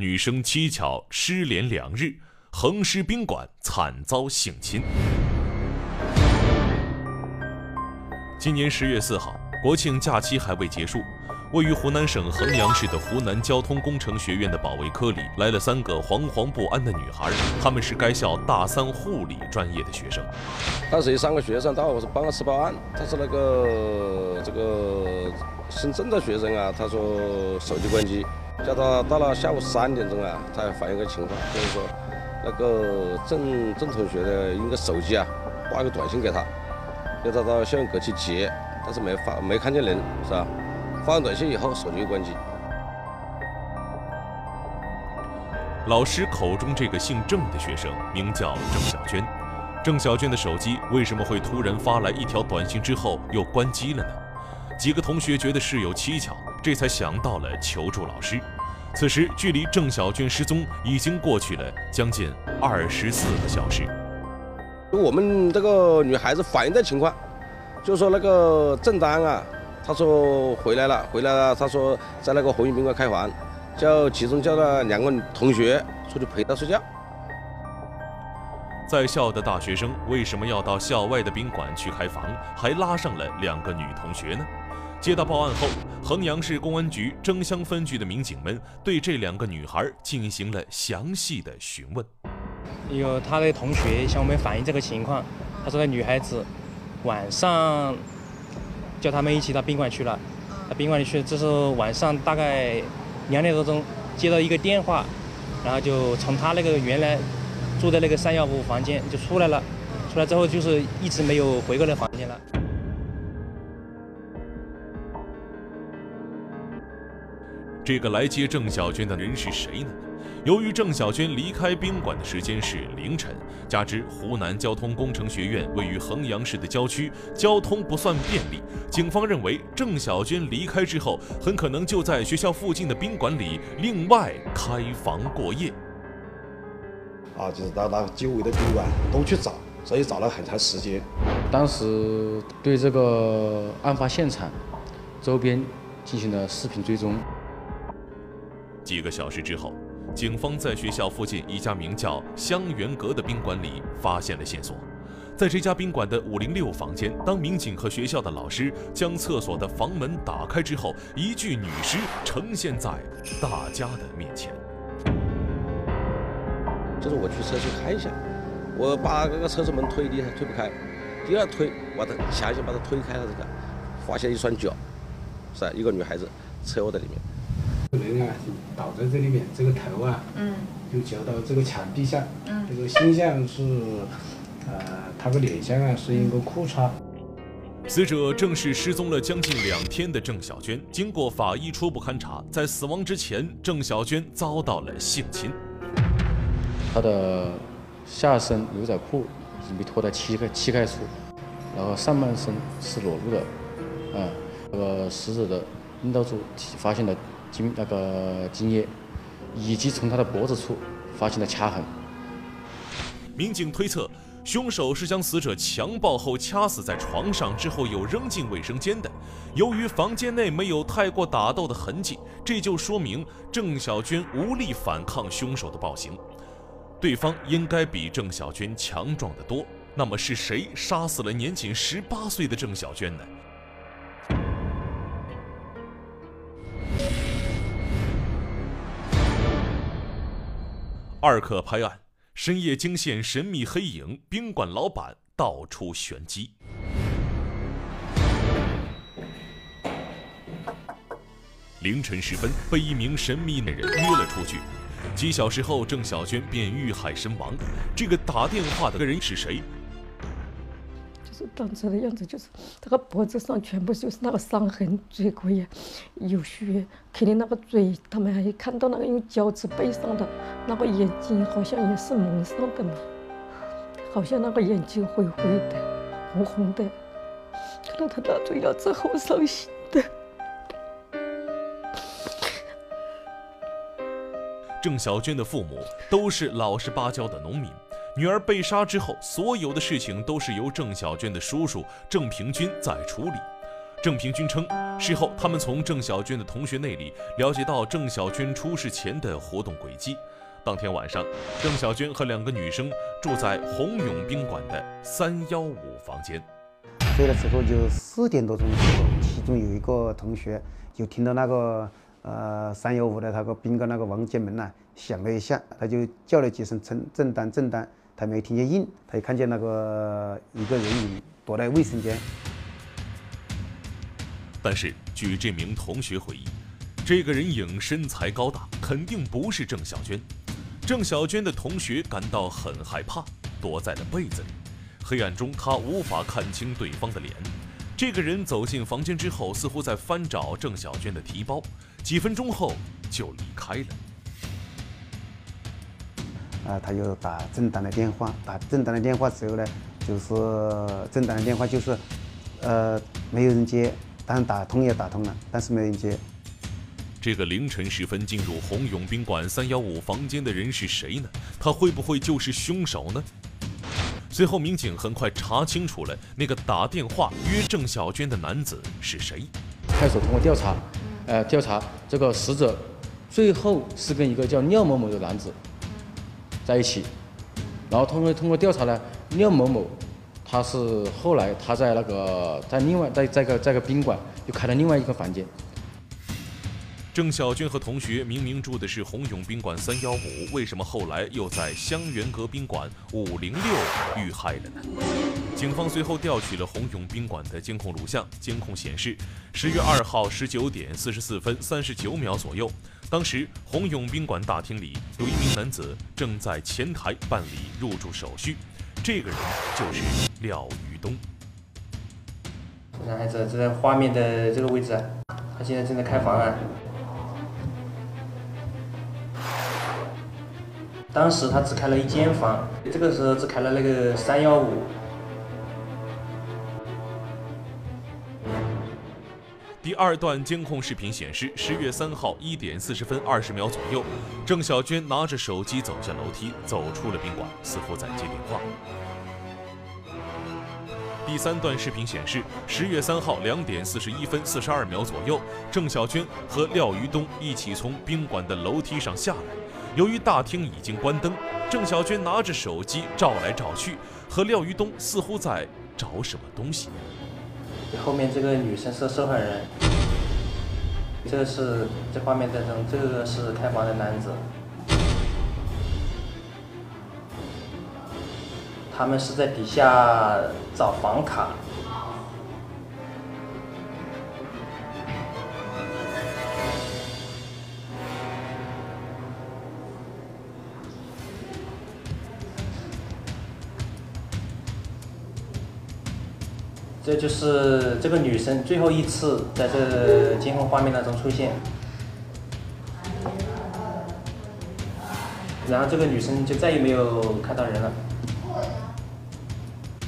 女生蹊跷失联两日，横尸宾馆惨遭性侵。今年十月四号，国庆假期还未结束，位于湖南省衡阳市的湖南交通工程学院的保卫科里来了三个惶惶不安的女孩，她们是该校大三护理专业的学生。当时有三个学生当时我是办公室报案，他是那个这个姓郑的学生啊，他说手机关机，叫他到了下午三点钟啊，他还反映个情况，就是说那个郑郑同学的应该手机啊发个短信给他。叫他到校园阁去接，但是没发，没看见人，是吧？发完短信以后，手机又关机。老师口中这个姓郑的学生名叫郑小娟，郑小娟的手机为什么会突然发来一条短信之后又关机了呢？几个同学觉得事有蹊跷，这才想到了求助老师。此时距离郑小娟失踪已经过去了将近二十四个小时。我们这个女孩子反映的情况，就说那个郑丹啊，他说回来了，回来了，他说在那个红云宾馆开房，叫其中叫了两个同学出去陪他睡觉。在校的大学生为什么要到校外的宾馆去开房，还拉上了两个女同学呢？接到报案后，衡阳市公安局争乡分局的民警们对这两个女孩进行了详细的询问。有他的同学向我们反映这个情况，他说那女孩子晚上叫他们一起到宾馆去了，到宾馆里去，这是晚上大概两点多钟接到一个电话，然后就从他那个原来住的那个三幺五房间就出来了，出来之后就是一直没有回过来房间了。这个来接郑小娟的人是谁呢？由于郑小娟离开宾馆的时间是凌晨，加之湖南交通工程学院位于衡阳市的郊区，交通不算便利，警方认为郑小娟离开之后，很可能就在学校附近的宾馆里另外开房过夜。啊，就是到那周围的宾馆都去找，所以找了很长时间。当时对这个案发现场周边进行了视频追踪。几个小时之后。警方在学校附近一家名叫香园阁的宾馆里发现了线索，在这家宾馆的五零六房间，当民警和学校的老师将厕所的房门打开之后，一具女尸呈现在大家的面前。就是我去厕所看一下，我把那个厕所门推的推不开，第二推，把它强行把它推开了，这个发现一双脚，是一个女孩子侧卧在里面。人啊，倒在这里面，这个头啊，嗯，就夹到这个墙壁下，嗯，这个形象是，呃，他的脸像啊是一个裤衩。死者正是失踪了将近两天的郑小娟。经过法医初步勘查，在死亡之前，郑小娟遭到了性侵。她的下身牛仔裤已经被脱到膝盖膝盖处，然后上半身是裸露的，啊，那个死者的阴道处发现了。精那个精液，以及从他的脖子处发现了掐痕。民警推测，凶手是将死者强暴后掐死在床上之后又扔进卫生间的。由于房间内没有太过打斗的痕迹，这就说明郑小娟无力反抗凶手的暴行。对方应该比郑小娟强壮得多。那么是谁杀死了年仅十八岁的郑小娟呢？二克拍案，深夜惊现神秘黑影，宾馆老板道出玄机。凌晨时分，被一名神秘的人约了出去，几小时后，郑小娟便遇害身亡。这个打电话的人是谁？长出的样子就是，这个脖子上全部就是那个伤痕，嘴角也有血，肯定那个嘴，他们还看到那个用胶纸背上的，那个眼睛好像也是蒙上的嘛，好像那个眼睛灰灰的，红红的，看到他那种样子好伤心的。郑小娟的父母都是老实巴交的农民。女儿被杀之后，所有的事情都是由郑小娟的叔叔郑平军在处理。郑平军称，事后他们从郑小娟的同学那里了解到郑小娟出事前的活动轨迹。当天晚上，郑小娟和两个女生住在红永宾馆的三幺五房间。睡了之后就四点多钟的时候，其中有一个同学就听到那个呃三幺五的那个宾馆那个房间门呐响了一下，他就叫了几声郑郑丹郑丹，他没听见应，他就看见那个一个人影躲在卫生间。但是据这名同学回忆，这个人影身材高大，肯定不是郑小娟。郑小娟的同学感到很害怕，躲在了被子里。黑暗中，他无法看清对方的脸。这个人走进房间之后，似乎在翻找郑小娟的提包，几分钟后就离开了。啊，他就打郑丹的电话，打郑丹的电话之后呢，就是郑丹的电话就是，呃，没有人接，当然打通也打通了，但是没人接。这个凌晨时分进入红永宾馆三幺五房间的人是谁呢？他会不会就是凶手呢？随后，民警很快查清楚了那个打电话约郑小娟的男子是谁。派出所通过调查，呃，调查这个死者最后是跟一个叫廖某某的男子在一起，然后通过通过调查呢，廖某某他是后来他在那个在另外在在个在个宾馆又开了另外一个房间。郑小军和同学明明住的是鸿永宾馆三幺五，为什么后来又在香园阁宾馆五零六遇害了呢？警方随后调取了红永宾馆的监控录像，监控显示，十月二号十九点四十四分三十九秒左右，当时红永宾馆大厅里有一名男子正在前台办理入住手续，这个人就是廖宇东。男孩子就在画面的这个位置，他现在正在开房啊。当时他只开了一间房，这个时候只开了那个三幺五。二段监控视频显示，十月三号一点四十分二十秒左右，郑小娟拿着手机走下楼梯，走出了宾馆，似乎在接电话。第三段视频显示，十月三号两点四十一分四十二秒左右，郑小娟和廖于东一起从宾馆的楼梯上下来。由于大厅已经关灯，郑小娟拿着手机照来照去，和廖于东似乎在找什么东西。后面这个女生是受害人，这个是这画面当中，这个是开房的男子，他们是在底下找房卡。这就是这个女生最后一次在这监控画面当中出现，然后这个女生就再也没有看到人了。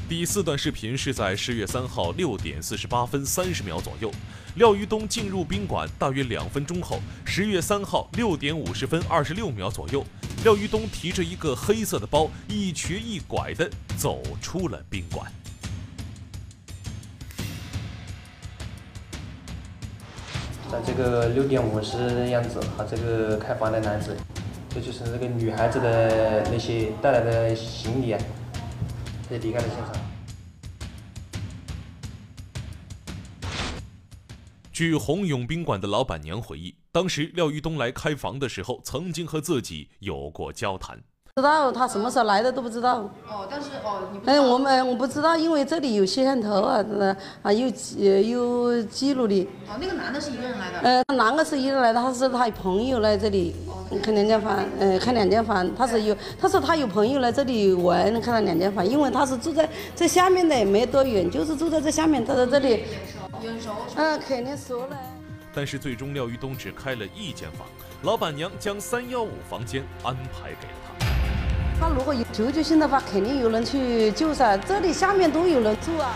第四段视频是在十月三号六点四十八分三十秒左右，廖于东进入宾馆大约两分钟后，十月三号六点五十分二十六秒左右，廖于东提着一个黑色的包，一瘸一拐的走出了宾馆。在这个六点五十的样子，和这个开房的男子，这就是那个女孩子的那些带来的行李啊，也离开了现场。据红永宾馆的老板娘回忆，当时廖玉东来开房的时候，曾经和自己有过交谈。知道他什么时候来的都不知道。哦，但是哦，你哎，我们我不知道，因为这里有摄像头啊，啊有记有记录的。哦，那个男的是一个人来的。呃，男的是一个人来的，他是他朋友来这里看两间房，嗯，看两间房，他是有，他说他有朋友来这里玩，看了两间房，因为他是住在这下面的，没多远，就是住在这下面，他在这里。眼熟。嗯，肯定熟了。但是最终廖玉东只开了一间房，老板娘将三幺五房间安排给了他。如果有求救性的话，肯定有人去救噻。这里下面都有人住啊。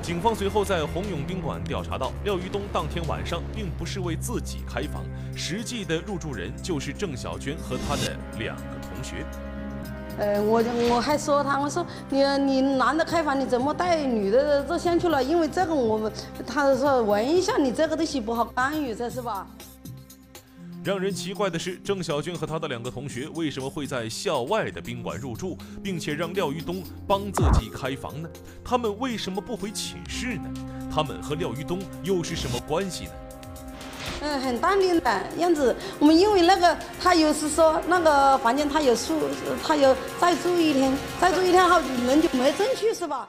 警方随后在红永宾馆调查到，廖于东当天晚上并不是为自己开房，实际的入住人就是郑小娟和她的两个同学。呃，我我还说他，我说你你男的开房，你怎么带女的这先去了？因为这个我们，他说闻一下你这个东西不好干预，这是吧？让人奇怪的是，郑小娟和她的两个同学为什么会在校外的宾馆入住，并且让廖玉东帮自己开房呢？他们为什么不回寝室呢？他们和廖玉东又是什么关系呢？嗯，很淡定的样子。我们因为那个，他有时说那个房间他有住，他有再住一天，再住一天后人就没进去是吧？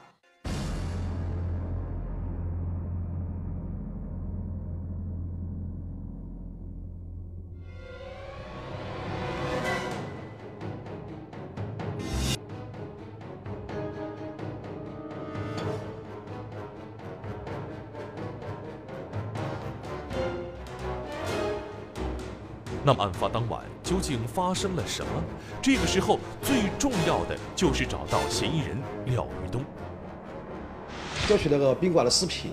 那么案发当晚究竟发生了什么？这个时候最重要的就是找到嫌疑人廖玉东。调取那个宾馆的视频，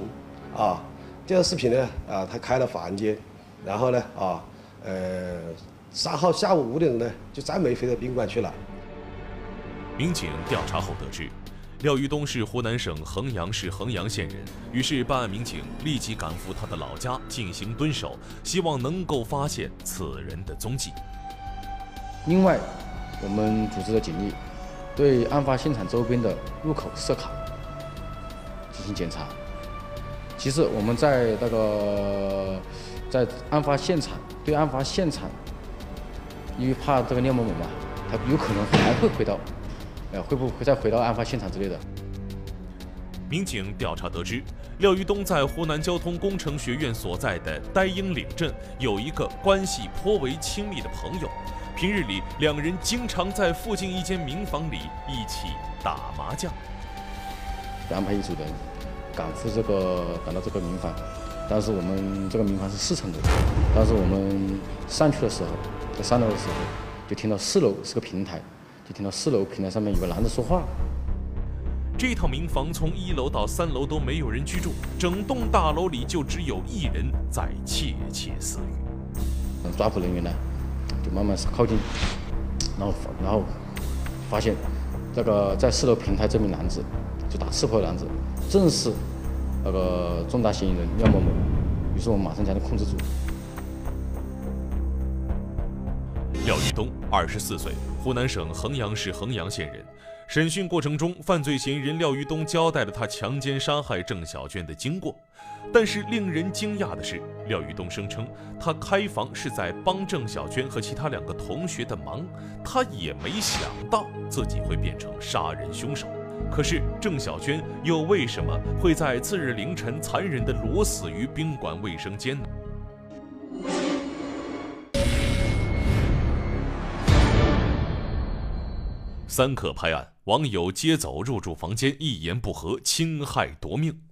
啊，这个视频呢，啊，他开了房间，然后呢，啊，呃，三号下午五点钟呢，就再没回到宾馆去了。民警调查后得知。廖玉东是湖南省衡阳市衡阳县人，于是办案民警立即赶赴他的老家进行蹲守，希望能够发现此人的踪迹。另外，我们组织的警力对案发现场周边的入口设卡进行检查。其次，我们在那个在案发现场对案发现场，因为怕这个廖某某嘛，他有可能还会回到。会不会再回到案发现场之类的？民警调查得知，廖玉东在湖南交通工程学院所在的呆鹰岭镇有一个关系颇为亲密的朋友，平日里两人经常在附近一间民房里一起打麻将。安排一组人赶赴这个赶到这个民房，当时我们这个民房是四层楼，当时我们上去的时候，在三楼的时候就听到四楼是个平台。就听到四楼平台上面有个男的说话。这套民房从一楼到三楼都没有人居住，整栋大楼里就只有一人在窃窃私语。抓捕人员呢，就慢慢靠近，然后然后发现这个在四楼平台这名男子，就打刺破的男子，正是那个重大嫌疑人廖某某。于是我们马上将他控制住。廖玉东，二十四岁，湖南省衡阳市衡阳县人。审讯过程中，犯罪嫌疑人廖玉东交代了他强奸杀害郑小娟的经过。但是令人惊讶的是，廖玉东声称他开房是在帮郑小娟和其他两个同学的忙，他也没想到自己会变成杀人凶手。可是郑小娟又为什么会在次日凌晨残忍地裸死于宾馆卫生间呢？三克拍案，网友接走入住房间，一言不合侵害夺命。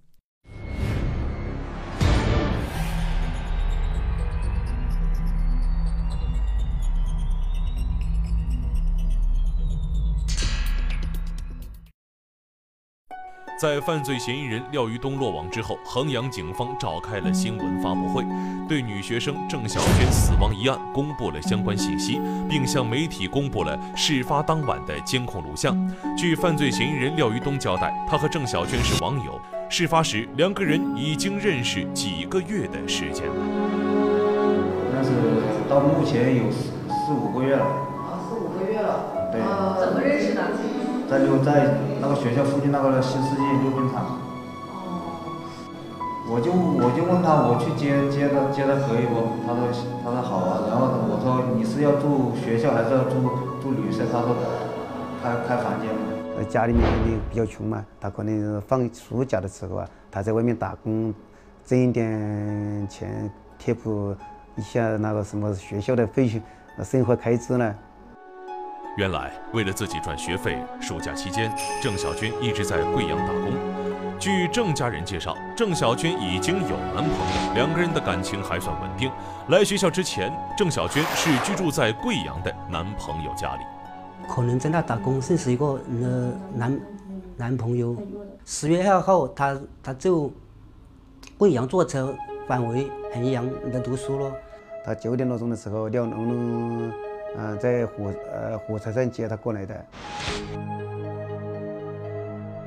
在犯罪嫌疑人廖玉东落网之后，衡阳警方召开了新闻发布会，对女学生郑小娟死亡一案公布了相关信息，并向媒体公布了事发当晚的监控录像。据犯罪嫌疑人廖玉东交代，他和郑小娟是网友，事发时两个人已经认识几个月的时间了。但是到目前有四四五个月了。啊，四五个月了。对。怎么认识的？在就在那个学校附近那个新世界溜冰场，我就我就问他我去接接他接他可以不？他说他说好啊。然后我说你是要住学校还是要住住旅社？他说开开房间。家里面比较穷嘛，他可能放暑假的时候啊，他在外面打工，挣一点钱贴补一下那个什么学校的费用、生活开支呢。原来，为了自己赚学费，暑假期间，郑小娟一直在贵阳打工。据郑家人介绍，郑小娟已经有男朋友，两个人的感情还算稳定。来学校之前，郑小娟是居住在贵阳的男朋友家里。可能在那打工认识一个呃男男朋友，十月二号，他他就贵阳坐车返回衡阳来读书了。他九点多钟的时候，廖龙龙。嗯，在火呃火车站接她过来的。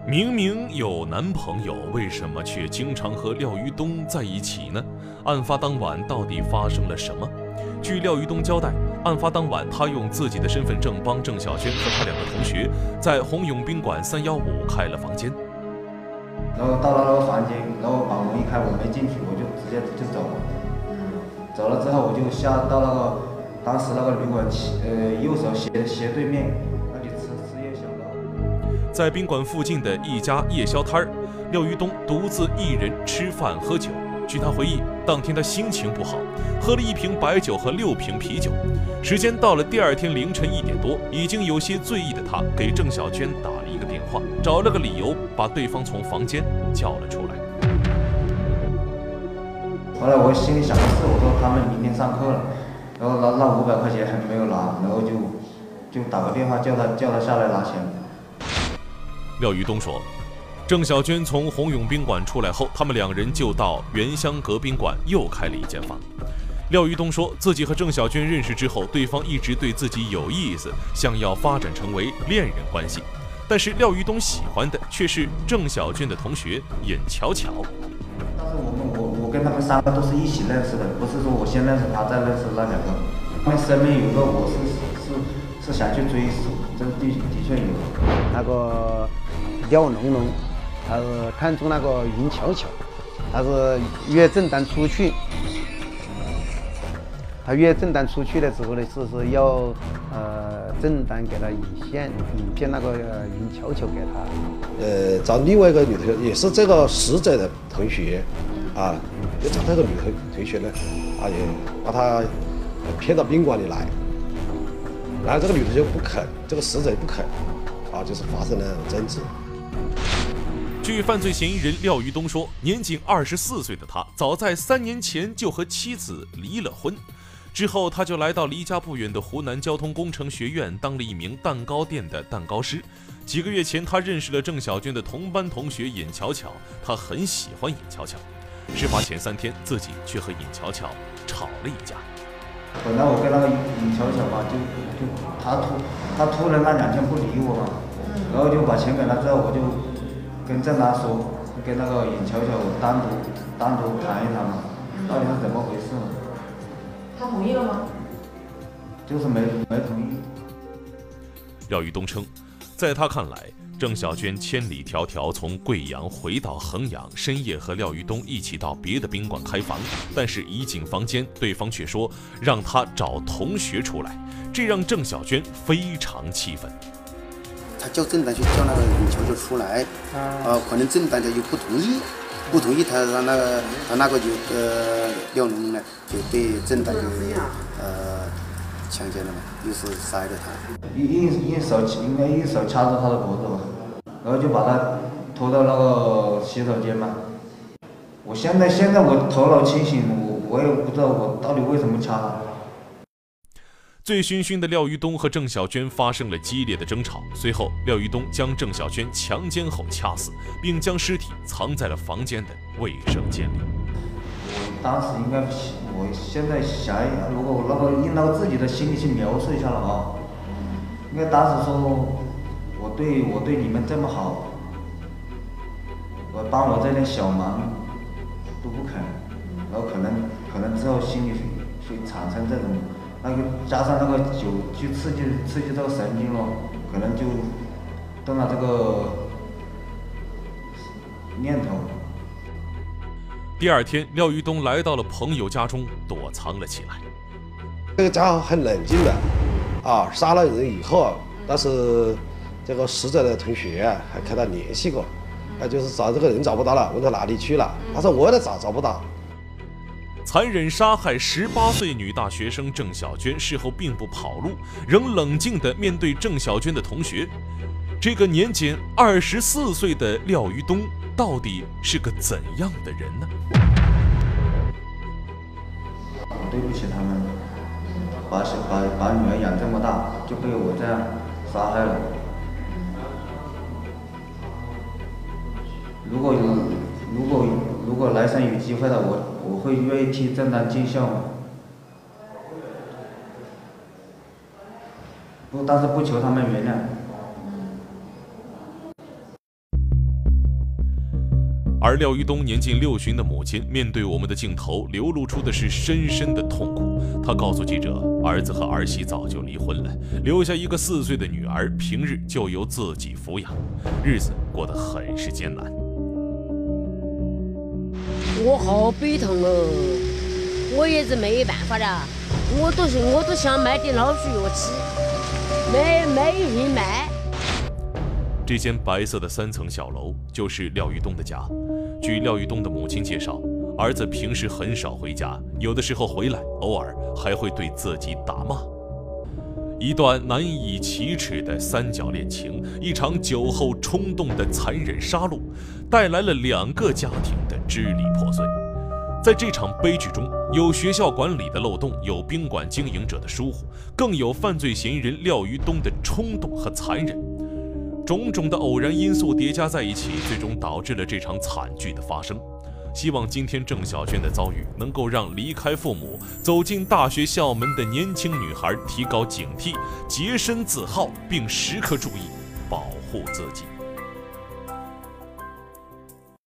明明有男朋友，为什么却经常和廖玉东在一起呢？案发当晚到底发生了什么？据廖玉东交代，案发当晚他用自己的身份证帮郑小娟和她两个同学在红永宾馆三幺五开了房间。然后到了那个房间，然后把门一开，我没进去，我就直接就走了。走了之后，我就下到那个当时那个旅馆斜呃右手斜斜对面那里吃吃夜宵的。在宾馆附近的一家夜宵摊儿，廖玉东独自一人吃饭喝酒。据他回忆，当天他心情不好，喝了一瓶白酒和六瓶啤酒。时间到了第二天凌晨一点多，已经有些醉意的他给郑小娟打了一个电话，找了个理由把对方从房间叫了出来。后来我心里想的是，我说他们明天上课了，然后拿那五百块钱还没有拿，然后就就打个电话叫他叫他下来拿钱。廖玉东说。郑小娟从红永宾馆出来后，他们两人就到原香阁宾馆又开了一间房。廖玉东说自己和郑小娟认识之后，对方一直对自己有意思，想要发展成为恋人关系。但是廖玉东喜欢的却是郑小娟的同学尹巧巧。当时我们跟他们三个都是一起认识的，不是说我先认识他再认识那两个。他们身边有个我是是是想去追，这个的的确有。那个廖龙龙。他是看中那个云巧巧，他是约郑丹出去，他约郑丹出去的时候呢，是是要呃郑丹给他引线，引荐那个云巧巧给他。呃，找另外一个女同学，也是这个死者的同学，啊，就找这个女同同学呢，啊也把她骗到宾馆里来，然后这个女同学不肯，这个死者也不肯，啊，就是发生了争执。据犯罪嫌疑人廖玉东说，年仅二十四岁的他，早在三年前就和妻子离了婚，之后他就来到离家不远的湖南交通工程学院当了一名蛋糕店的蛋糕师。几个月前，他认识了郑小娟的同班同学尹巧巧，他很喜欢尹巧巧。事发前三天，自己却和尹巧巧吵了一架。本来我跟那个尹巧巧嘛，就就他突他突然那两天不理我嘛，然后就把钱给她之后，我就。跟郑达说，跟那个尹巧巧单独单独谈一谈嘛，到底是怎么回事嘛？他同意了吗？就是没没同意。廖玉东称，在他看来，郑小娟千里迢迢从贵阳回到衡阳，深夜和廖玉东一起到别的宾馆开房，但是一进房间，对方却说让他找同学出来，这让郑小娟非常气愤。他叫郑丹去叫那个尹巧巧出来，啊，可能郑丹家又不同意，不同意，他让那个他那个就呃廖龙呢，就对郑丹就呃强奸了嘛，又是塞了他，一一一手应该一手掐住他的脖子吧，然后就把他拖到那个洗手间嘛。我现在现在我头脑清醒，我我也不知道我到底为什么掐他。醉醺醺的廖玉东和郑小娟发生了激烈的争吵，随后廖玉东将郑小娟强奸后掐死，并将尸体藏在了房间的卫生间里。当时应该，我现在想一想，如果我那个用那个自己的心理去描述一下了啊，应该当时说，我对我对你们这么好，我帮我这点小忙都不肯，然后可能可能之后心里会产生这种。那个加上那个酒去刺激刺激这个神经了，可能就动了这个念头。第二天，廖玉东来到了朋友家中躲藏了起来。这个家伙很冷静的，啊，杀了人以后，但是这个死者的同学啊还跟他联系过，啊，就是找这个人找不到了，问他哪里去了，他说我也找找不到。残忍杀害十八岁女大学生郑小娟，事后并不跑路，仍冷静地面对郑小娟的同学。这个年仅二十四岁的廖玉东，到底是个怎样的人呢？对不起他们，把把把女儿养这么大，就被我这样杀害了。如果有，如果如果来生有机会了，我。我会愿意替郑丹尽孝不？但是不求他们原谅。而廖玉东年近六旬的母亲面对我们的镜头，流露出的是深深的痛苦。她告诉记者，儿子和儿媳早就离婚了，留下一个四岁的女儿，平日就由自己抚养，日子过得很是艰难。我好悲痛哦，我也是没办法的，我都是我都想买点老鼠药吃，没没人买。这间白色的三层小楼就是廖玉东的家。据廖玉东的母亲介绍，儿子平时很少回家，有的时候回来，偶尔还会对自己打骂。一段难以启齿的三角恋情，一场酒后冲动的残忍杀戮，带来了两个家庭的支离破碎。在这场悲剧中，有学校管理的漏洞，有宾馆经营者的疏忽，更有犯罪嫌疑人廖玉东的冲动和残忍。种种的偶然因素叠加在一起，最终导致了这场惨剧的发生。希望今天郑小娟的遭遇能够让离开父母走进大学校门的年轻女孩提高警惕，洁身自好，并时刻注意保护自己。